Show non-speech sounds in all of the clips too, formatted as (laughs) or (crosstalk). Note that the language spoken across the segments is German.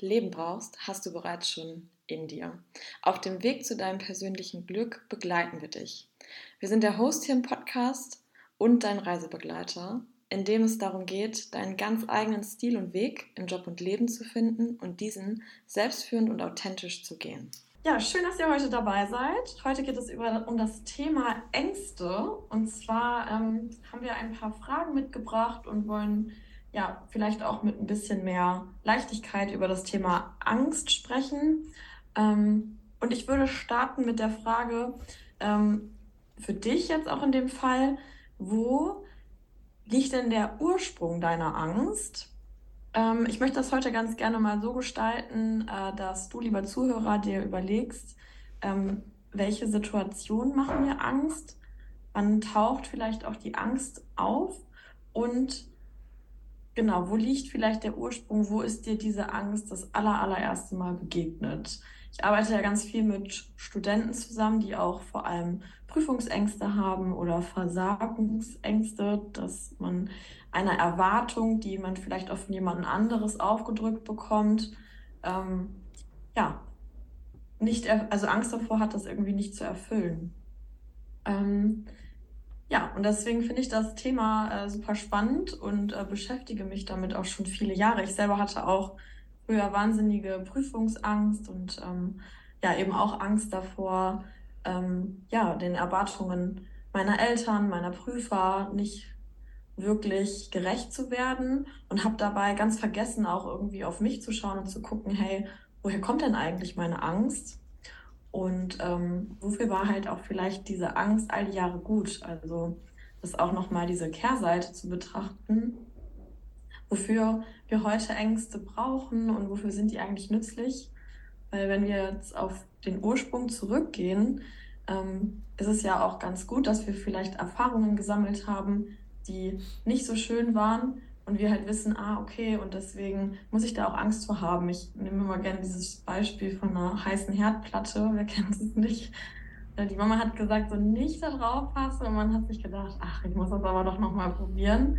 Leben brauchst, hast du bereits schon in dir. Auf dem Weg zu deinem persönlichen Glück begleiten wir dich. Wir sind der Host hier im Podcast und dein Reisebegleiter, in dem es darum geht, deinen ganz eigenen Stil und Weg im Job und Leben zu finden und diesen selbstführend und authentisch zu gehen. Ja, schön, dass ihr heute dabei seid. Heute geht es über, um das Thema Ängste. Und zwar ähm, haben wir ein paar Fragen mitgebracht und wollen ja, vielleicht auch mit ein bisschen mehr Leichtigkeit über das Thema Angst sprechen. Ähm, und ich würde starten mit der Frage, ähm, für dich jetzt auch in dem Fall, wo liegt denn der Ursprung deiner Angst? Ähm, ich möchte das heute ganz gerne mal so gestalten, äh, dass du, lieber Zuhörer, dir überlegst, ähm, welche Situationen machen mir Angst? Wann taucht vielleicht auch die Angst auf? Und Genau, wo liegt vielleicht der Ursprung? Wo ist dir diese Angst das aller, allererste Mal begegnet? Ich arbeite ja ganz viel mit Studenten zusammen, die auch vor allem Prüfungsängste haben oder Versagungsängste, dass man eine Erwartung, die man vielleicht auch von jemand anderes aufgedrückt bekommt, ähm, ja, nicht, also Angst davor hat, das irgendwie nicht zu erfüllen. Ähm, ja, und deswegen finde ich das Thema äh, super spannend und äh, beschäftige mich damit auch schon viele Jahre. Ich selber hatte auch früher wahnsinnige Prüfungsangst und ähm, ja, eben auch Angst davor, ähm, ja, den Erwartungen meiner Eltern, meiner Prüfer nicht wirklich gerecht zu werden und habe dabei ganz vergessen, auch irgendwie auf mich zu schauen und zu gucken, hey, woher kommt denn eigentlich meine Angst? Und ähm, wofür war halt auch vielleicht diese Angst all die Jahre gut? Also das auch nochmal diese Kehrseite zu betrachten, wofür wir heute Ängste brauchen und wofür sind die eigentlich nützlich? Weil wenn wir jetzt auf den Ursprung zurückgehen, ähm, ist es ja auch ganz gut, dass wir vielleicht Erfahrungen gesammelt haben, die nicht so schön waren und wir halt wissen, ah, okay, und deswegen muss ich da auch Angst vor haben. Ich nehme immer gerne dieses Beispiel von einer heißen Herdplatte, wer (laughs) kennt es nicht? Äh, die Mama hat gesagt, so nicht da drauf passen und man hat sich gedacht, ach, ich muss das aber doch nochmal probieren.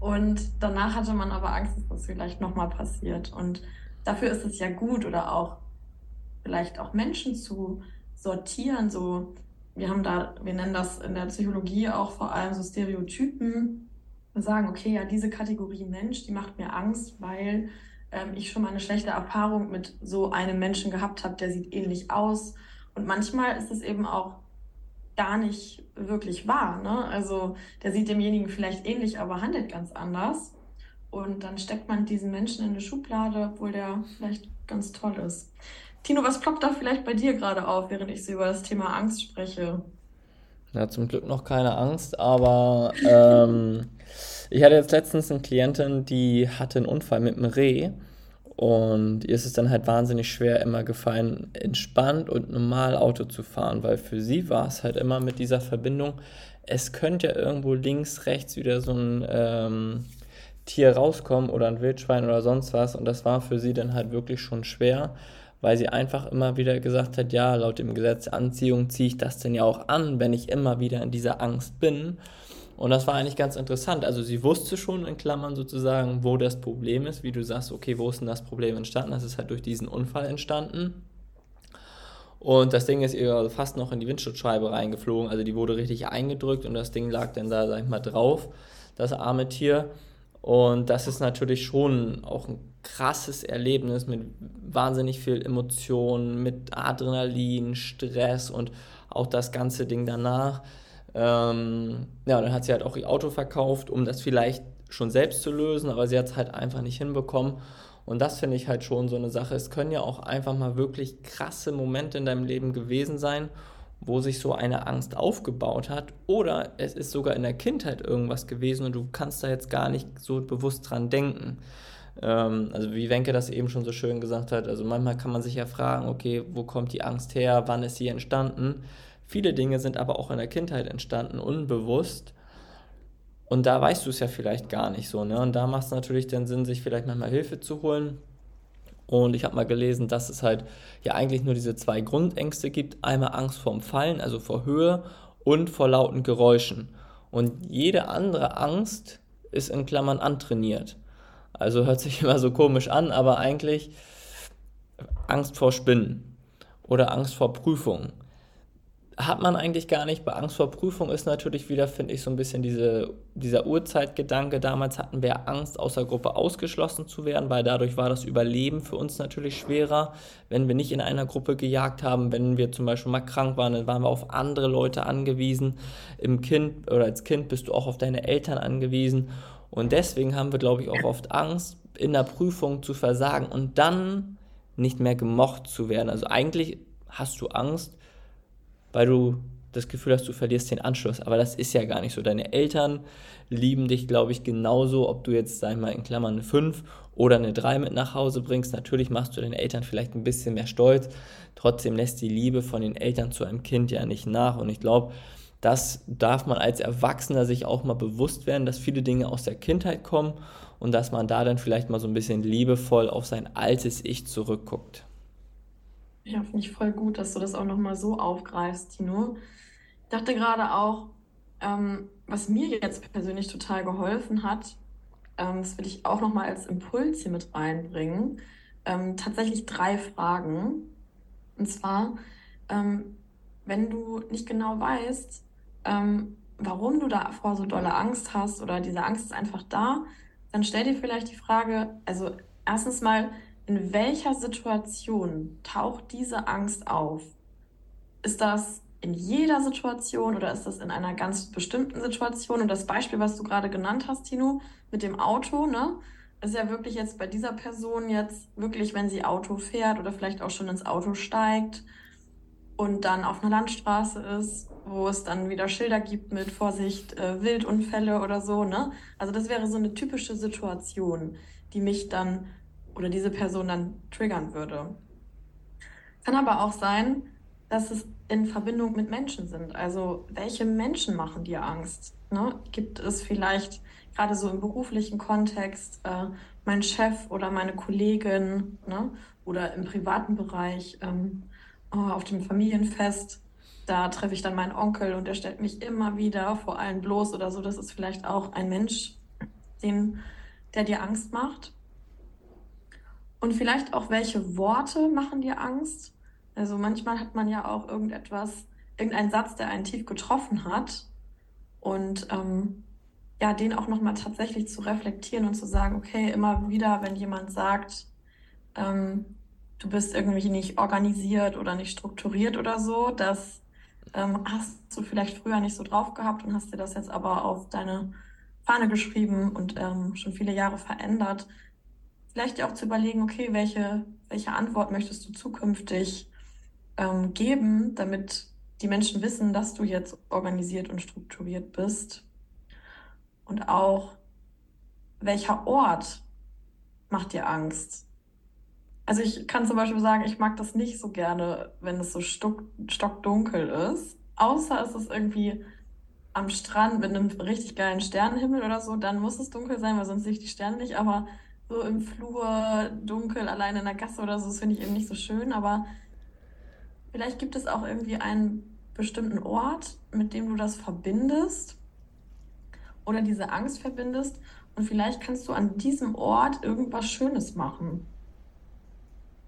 Und danach hatte man aber Angst, dass das vielleicht nochmal passiert. Und dafür ist es ja gut oder auch vielleicht auch Menschen zu sortieren, so wir haben da, wir nennen das in der Psychologie auch vor allem so Stereotypen, sagen, okay, ja, diese Kategorie Mensch, die macht mir Angst, weil ähm, ich schon mal eine schlechte Erfahrung mit so einem Menschen gehabt habe, der sieht ähnlich aus. Und manchmal ist es eben auch gar nicht wirklich wahr. Ne? Also der sieht demjenigen vielleicht ähnlich, aber handelt ganz anders. Und dann steckt man diesen Menschen in eine Schublade, obwohl der vielleicht ganz toll ist. Tino, was ploppt da vielleicht bei dir gerade auf, während ich so über das Thema Angst spreche? Ja, zum Glück noch keine Angst, aber ähm, ich hatte jetzt letztens eine Klientin, die hatte einen Unfall mit einem Reh und ihr ist es dann halt wahnsinnig schwer immer gefallen, entspannt und normal Auto zu fahren, weil für sie war es halt immer mit dieser Verbindung, es könnte ja irgendwo links, rechts wieder so ein ähm, Tier rauskommen oder ein Wildschwein oder sonst was und das war für sie dann halt wirklich schon schwer weil sie einfach immer wieder gesagt hat, ja, laut dem Gesetz der Anziehung ziehe ich das denn ja auch an, wenn ich immer wieder in dieser Angst bin. Und das war eigentlich ganz interessant. Also sie wusste schon in Klammern sozusagen, wo das Problem ist, wie du sagst, okay, wo ist denn das Problem entstanden? Das ist halt durch diesen Unfall entstanden. Und das Ding ist ihr fast noch in die Windschutzscheibe reingeflogen. Also die wurde richtig eingedrückt und das Ding lag dann da, sag ich mal, drauf, das arme Tier. Und das ist natürlich schon auch ein krasses Erlebnis mit wahnsinnig viel Emotionen, mit Adrenalin, Stress und auch das ganze Ding danach. Ähm, ja, dann hat sie halt auch ihr Auto verkauft, um das vielleicht schon selbst zu lösen, aber sie hat es halt einfach nicht hinbekommen. Und das finde ich halt schon so eine Sache. Es können ja auch einfach mal wirklich krasse Momente in deinem Leben gewesen sein, wo sich so eine Angst aufgebaut hat. Oder es ist sogar in der Kindheit irgendwas gewesen und du kannst da jetzt gar nicht so bewusst dran denken. Ähm, also wie Wenke das eben schon so schön gesagt hat, also manchmal kann man sich ja fragen, okay, wo kommt die Angst her, wann ist sie entstanden? Viele Dinge sind aber auch in der Kindheit entstanden, unbewusst. Und da weißt du es ja vielleicht gar nicht so. Ne? Und da macht es natürlich den Sinn, sich vielleicht manchmal Hilfe zu holen. Und ich habe mal gelesen, dass es halt ja eigentlich nur diese zwei Grundängste gibt. Einmal Angst vorm Fallen, also vor Höhe und vor lauten Geräuschen. Und jede andere Angst ist in Klammern antrainiert. Also hört sich (laughs) immer so komisch an, aber eigentlich Angst vor Spinnen oder Angst vor Prüfungen hat man eigentlich gar nicht. Bei Angst vor Prüfung ist natürlich wieder, finde ich, so ein bisschen diese, dieser Urzeitgedanke. Damals hatten wir Angst, aus der Gruppe ausgeschlossen zu werden, weil dadurch war das Überleben für uns natürlich schwerer. Wenn wir nicht in einer Gruppe gejagt haben, wenn wir zum Beispiel mal krank waren, dann waren wir auf andere Leute angewiesen. Im Kind oder als Kind bist du auch auf deine Eltern angewiesen. Und deswegen haben wir, glaube ich, auch oft Angst, in der Prüfung zu versagen und dann nicht mehr gemocht zu werden. Also eigentlich hast du Angst, weil du das Gefühl hast, du verlierst den Anschluss. Aber das ist ja gar nicht so. Deine Eltern lieben dich, glaube ich, genauso, ob du jetzt, sag ich mal, in Klammern eine 5 oder eine 3 mit nach Hause bringst. Natürlich machst du deine Eltern vielleicht ein bisschen mehr stolz. Trotzdem lässt die Liebe von den Eltern zu einem Kind ja nicht nach. Und ich glaube, das darf man als Erwachsener sich auch mal bewusst werden, dass viele Dinge aus der Kindheit kommen und dass man da dann vielleicht mal so ein bisschen liebevoll auf sein altes Ich zurückguckt. Ja, finde ich voll gut, dass du das auch nochmal so aufgreifst, Tino. Ich dachte gerade auch, ähm, was mir jetzt persönlich total geholfen hat, ähm, das will ich auch nochmal als Impuls hier mit reinbringen, ähm, tatsächlich drei Fragen. Und zwar, ähm, wenn du nicht genau weißt, ähm, warum du davor so dolle Angst hast oder diese Angst ist einfach da, dann stell dir vielleicht die Frage, also erstens mal, in welcher Situation taucht diese Angst auf? Ist das in jeder Situation oder ist das in einer ganz bestimmten Situation? Und das Beispiel, was du gerade genannt hast, Tino, mit dem Auto, ne, ist ja wirklich jetzt bei dieser Person jetzt wirklich, wenn sie Auto fährt oder vielleicht auch schon ins Auto steigt und dann auf einer Landstraße ist, wo es dann wieder Schilder gibt mit Vorsicht, äh, Wildunfälle oder so, ne? Also das wäre so eine typische Situation, die mich dann oder diese Person dann triggern würde. Kann aber auch sein, dass es in Verbindung mit Menschen sind. Also welche Menschen machen dir Angst? Ne? Gibt es vielleicht gerade so im beruflichen Kontext äh, mein Chef oder meine Kollegin ne? oder im privaten Bereich ähm, oh, auf dem Familienfest? Da treffe ich dann meinen Onkel und der stellt mich immer wieder vor allen bloß oder so. Das ist vielleicht auch ein Mensch, den, der dir Angst macht. Und vielleicht auch, welche Worte machen dir Angst? Also manchmal hat man ja auch irgendetwas, irgendeinen Satz, der einen tief getroffen hat. Und ähm, ja, den auch nochmal tatsächlich zu reflektieren und zu sagen, okay, immer wieder, wenn jemand sagt, ähm, du bist irgendwie nicht organisiert oder nicht strukturiert oder so, das ähm, hast du vielleicht früher nicht so drauf gehabt und hast dir das jetzt aber auf deine Fahne geschrieben und ähm, schon viele Jahre verändert vielleicht auch zu überlegen, okay, welche, welche Antwort möchtest du zukünftig ähm, geben, damit die Menschen wissen, dass du jetzt organisiert und strukturiert bist. Und auch, welcher Ort macht dir Angst? Also ich kann zum Beispiel sagen, ich mag das nicht so gerne, wenn es so stock, stockdunkel ist. Außer es ist irgendwie am Strand mit einem richtig geilen Sternenhimmel oder so, dann muss es dunkel sein, weil sonst sehe ich die Sterne nicht. Aber so im Flur dunkel, allein in der Gasse oder so, das finde ich eben nicht so schön. Aber vielleicht gibt es auch irgendwie einen bestimmten Ort, mit dem du das verbindest oder diese Angst verbindest. Und vielleicht kannst du an diesem Ort irgendwas Schönes machen,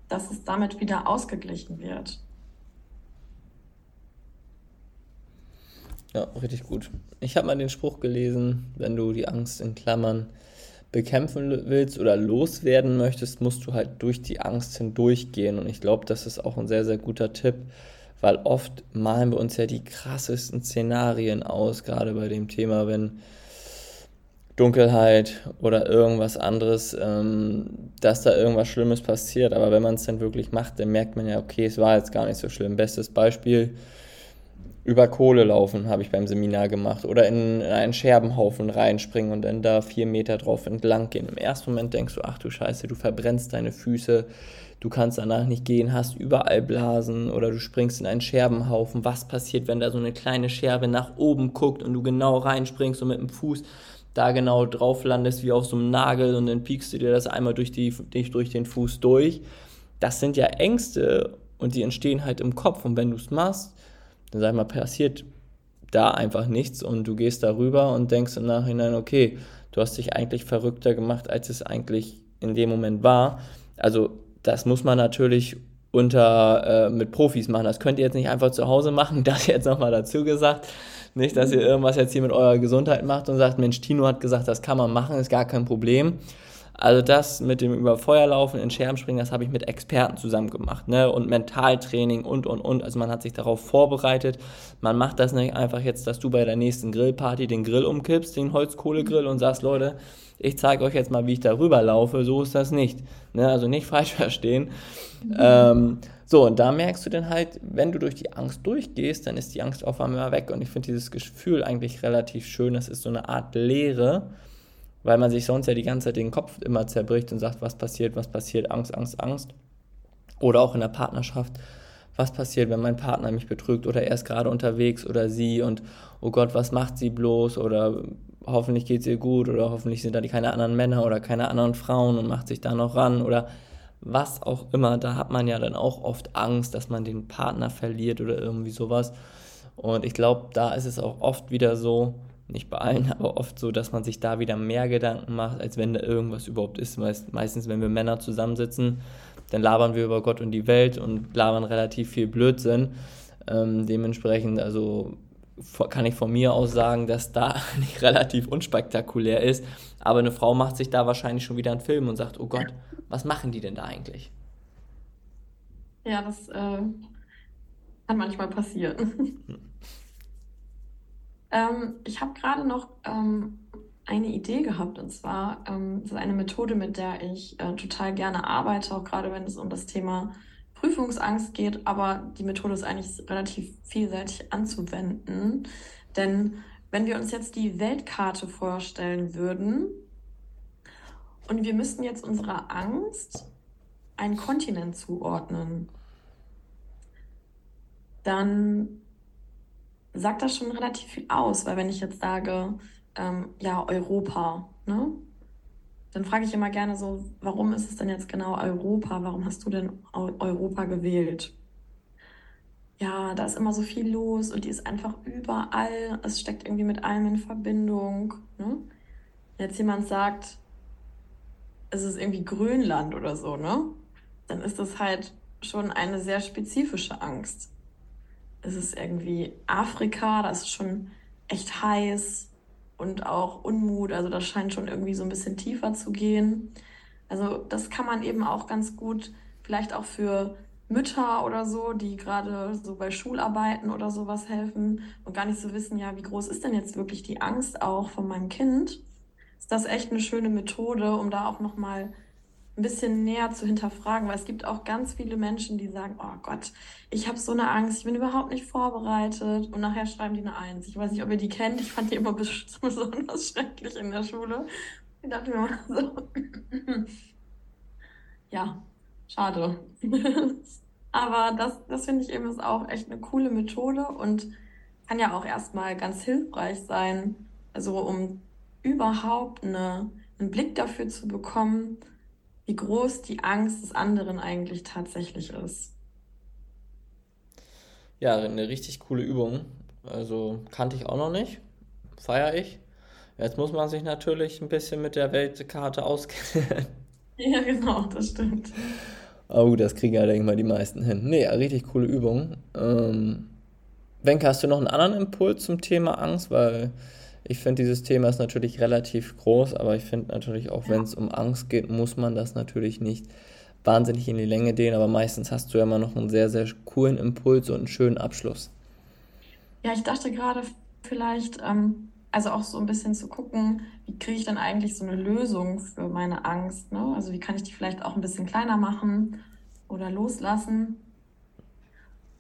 dass es damit wieder ausgeglichen wird. Ja, richtig gut. Ich habe mal den Spruch gelesen, wenn du die Angst in Klammern bekämpfen willst oder loswerden möchtest, musst du halt durch die Angst hindurchgehen. Und ich glaube, das ist auch ein sehr, sehr guter Tipp, weil oft malen wir uns ja die krassesten Szenarien aus, gerade bei dem Thema, wenn Dunkelheit oder irgendwas anderes, ähm, dass da irgendwas Schlimmes passiert. Aber wenn man es dann wirklich macht, dann merkt man ja, okay, es war jetzt gar nicht so schlimm. Bestes Beispiel, über Kohle laufen, habe ich beim Seminar gemacht. Oder in einen Scherbenhaufen reinspringen und dann da vier Meter drauf entlang gehen. Im ersten Moment denkst du, ach du Scheiße, du verbrennst deine Füße, du kannst danach nicht gehen, hast überall Blasen oder du springst in einen Scherbenhaufen. Was passiert, wenn da so eine kleine Scherbe nach oben guckt und du genau reinspringst und mit dem Fuß da genau drauf landest wie auf so einem Nagel und dann piekst du dir das einmal durch, die, durch den Fuß durch. Das sind ja Ängste und die entstehen halt im Kopf und wenn du es machst, dann sag ich mal, passiert da einfach nichts und du gehst darüber und denkst im Nachhinein, okay, du hast dich eigentlich verrückter gemacht, als es eigentlich in dem Moment war. Also das muss man natürlich unter äh, mit Profis machen. Das könnt ihr jetzt nicht einfach zu Hause machen, (laughs) das jetzt nochmal dazu gesagt. Nicht, dass ihr irgendwas jetzt hier mit eurer Gesundheit macht und sagt, Mensch, Tino hat gesagt, das kann man machen, ist gar kein Problem. Also das mit dem über Feuer laufen, in Scherben springen, das habe ich mit Experten zusammen gemacht, ne? Und Mentaltraining und und und. Also man hat sich darauf vorbereitet. Man macht das nicht einfach jetzt, dass du bei der nächsten Grillparty den Grill umkippst, den Holzkohlegrill und sagst, Leute, ich zeige euch jetzt mal, wie ich darüber laufe. So ist das nicht. Ne? Also nicht falsch (laughs) verstehen. Mhm. Ähm, so, und da merkst du dann halt, wenn du durch die Angst durchgehst, dann ist die Angst auf einmal weg. Und ich finde dieses Gefühl eigentlich relativ schön. Das ist so eine Art Leere weil man sich sonst ja die ganze Zeit den Kopf immer zerbricht und sagt, was passiert, was passiert, Angst, Angst, Angst. Oder auch in der Partnerschaft, was passiert, wenn mein Partner mich betrügt oder er ist gerade unterwegs oder sie und oh Gott, was macht sie bloß oder hoffentlich geht es ihr gut oder hoffentlich sind da keine anderen Männer oder keine anderen Frauen und macht sich da noch ran oder was auch immer, da hat man ja dann auch oft Angst, dass man den Partner verliert oder irgendwie sowas. Und ich glaube, da ist es auch oft wieder so, nicht bei allen, (laughs) aber oft so, dass man sich da wieder mehr Gedanken macht, als wenn da irgendwas überhaupt ist. Meist, meistens, wenn wir Männer zusammensitzen, dann labern wir über Gott und die Welt und labern relativ viel Blödsinn. Ähm, dementsprechend, also kann ich von mir aus sagen, dass da (laughs) nicht relativ unspektakulär ist. Aber eine Frau macht sich da wahrscheinlich schon wieder einen Film und sagt, oh Gott, was machen die denn da eigentlich? Ja, das äh, kann manchmal passieren. (laughs) Hm. Ähm, ich habe gerade noch ähm, eine Idee gehabt und zwar ähm, das ist eine Methode, mit der ich äh, total gerne arbeite, auch gerade wenn es um das Thema Prüfungsangst geht. Aber die Methode ist eigentlich relativ vielseitig anzuwenden, denn wenn wir uns jetzt die Weltkarte vorstellen würden und wir müssten jetzt unserer Angst einen Kontinent zuordnen, dann sagt das schon relativ viel aus, weil wenn ich jetzt sage, ähm, ja, Europa, ne? Dann frage ich immer gerne so, warum ist es denn jetzt genau Europa? Warum hast du denn Europa gewählt? Ja, da ist immer so viel los und die ist einfach überall. Es steckt irgendwie mit allem in Verbindung. Ne? Wenn jetzt jemand sagt, es ist irgendwie Grönland oder so, ne? Dann ist das halt schon eine sehr spezifische Angst es ist irgendwie Afrika, da ist es schon echt heiß und auch Unmut, also das scheint schon irgendwie so ein bisschen tiefer zu gehen. Also das kann man eben auch ganz gut, vielleicht auch für Mütter oder so, die gerade so bei Schularbeiten oder sowas helfen und gar nicht so wissen, ja, wie groß ist denn jetzt wirklich die Angst auch von meinem Kind? Ist das echt eine schöne Methode, um da auch nochmal ein bisschen näher zu hinterfragen, weil es gibt auch ganz viele Menschen, die sagen, oh Gott, ich habe so eine Angst, ich bin überhaupt nicht vorbereitet und nachher schreiben die eine Eins. Ich weiß nicht, ob ihr die kennt, ich fand die immer (laughs) besonders schrecklich in der Schule. Ich dachte mir mal so, (laughs) ja, schade. (laughs) Aber das, das finde ich eben ist auch echt eine coole Methode und kann ja auch erstmal ganz hilfreich sein, also um überhaupt eine, einen Blick dafür zu bekommen, wie groß die Angst des anderen eigentlich tatsächlich ist. Ja, eine richtig coole Übung. Also kannte ich auch noch nicht. Feiere ich. Jetzt muss man sich natürlich ein bisschen mit der Weltkarte auskennen. (laughs) Ja, genau, das stimmt. Oh, das kriegen ja, denke ich mal, die meisten hin. Nee, richtig coole Übung. Ähm, Wenke, hast du noch einen anderen Impuls zum Thema Angst? Weil ich finde, dieses Thema ist natürlich relativ groß, aber ich finde natürlich auch, wenn es um Angst geht, muss man das natürlich nicht wahnsinnig in die Länge dehnen, aber meistens hast du ja immer noch einen sehr, sehr coolen Impuls und einen schönen Abschluss. Ja, ich dachte gerade vielleicht, ähm, also auch so ein bisschen zu gucken, wie kriege ich dann eigentlich so eine Lösung für meine Angst? Ne? Also wie kann ich die vielleicht auch ein bisschen kleiner machen oder loslassen?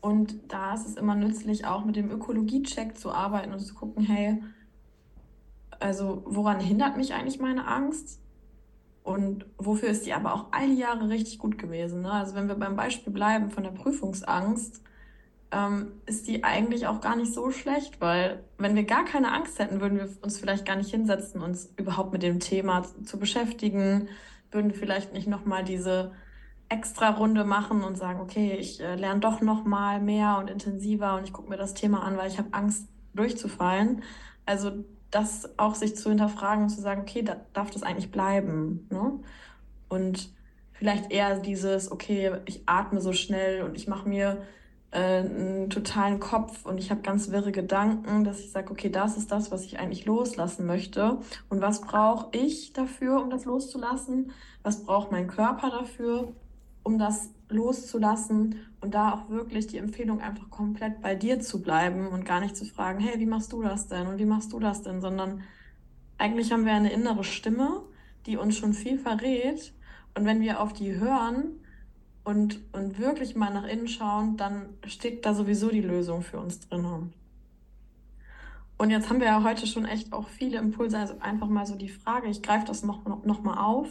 Und da ist es immer nützlich, auch mit dem Ökologie-Check zu arbeiten und zu gucken, hey, also woran hindert mich eigentlich meine Angst? Und wofür ist die aber auch all die Jahre richtig gut gewesen? Ne? Also wenn wir beim Beispiel bleiben von der Prüfungsangst, ähm, ist die eigentlich auch gar nicht so schlecht, weil wenn wir gar keine Angst hätten, würden wir uns vielleicht gar nicht hinsetzen, uns überhaupt mit dem Thema zu beschäftigen, würden vielleicht nicht nochmal diese extra Runde machen und sagen, okay, ich äh, lerne doch nochmal mehr und intensiver und ich gucke mir das Thema an, weil ich habe Angst durchzufallen. Also das auch sich zu hinterfragen und zu sagen, okay, da darf das eigentlich bleiben. Ne? Und vielleicht eher dieses, okay, ich atme so schnell und ich mache mir äh, einen totalen Kopf und ich habe ganz wirre Gedanken, dass ich sage, okay, das ist das, was ich eigentlich loslassen möchte. Und was brauche ich dafür, um das loszulassen? Was braucht mein Körper dafür, um das loszulassen? Und da auch wirklich die Empfehlung, einfach komplett bei dir zu bleiben und gar nicht zu fragen, hey, wie machst du das denn und wie machst du das denn, sondern eigentlich haben wir eine innere Stimme, die uns schon viel verrät. Und wenn wir auf die hören, und, und wirklich mal nach innen schauen, dann steckt da sowieso die Lösung für uns drin. Und jetzt haben wir ja heute schon echt auch viele Impulse, also einfach mal so die Frage, ich greife das noch, noch, mal auf.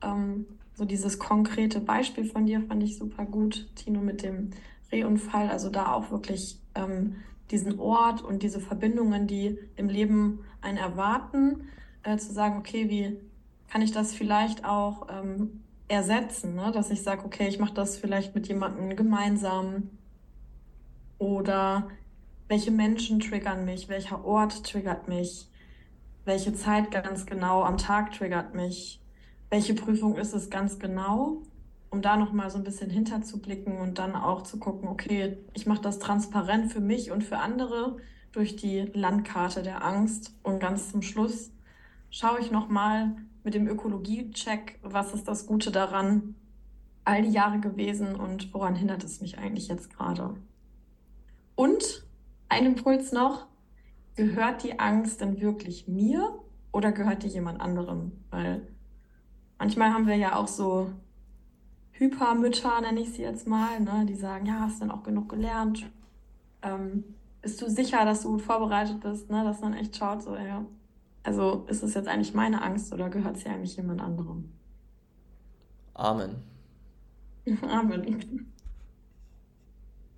Ähm, so dieses konkrete Beispiel von dir fand ich super gut, Tino, mit dem Rehunfall. Also da auch wirklich ähm, diesen Ort und diese Verbindungen, die im Leben einen erwarten, äh, zu sagen, okay, wie kann ich das vielleicht auch ähm, ersetzen, ne? dass ich sage, okay, ich mache das vielleicht mit jemandem gemeinsam oder welche Menschen triggern mich, welcher Ort triggert mich, welche Zeit ganz genau am Tag triggert mich, welche Prüfung ist es ganz genau, um da noch mal so ein bisschen hinterzublicken und dann auch zu gucken, okay, ich mache das transparent für mich und für andere durch die Landkarte der Angst und ganz zum Schluss schaue ich noch mal, mit dem Ökologie-Check, was ist das Gute daran, all die Jahre gewesen und woran hindert es mich eigentlich jetzt gerade? Und ein Impuls noch, gehört die Angst denn wirklich mir oder gehört die jemand anderem? Weil manchmal haben wir ja auch so Hypermütter, nenne ich sie jetzt mal, ne, die sagen, ja, hast du denn auch genug gelernt? Ähm, bist du sicher, dass du gut vorbereitet bist? Ne? Dass man echt schaut, so, ja, also ist es jetzt eigentlich meine Angst oder gehört sie eigentlich jemand anderem? Amen. (laughs) Amen.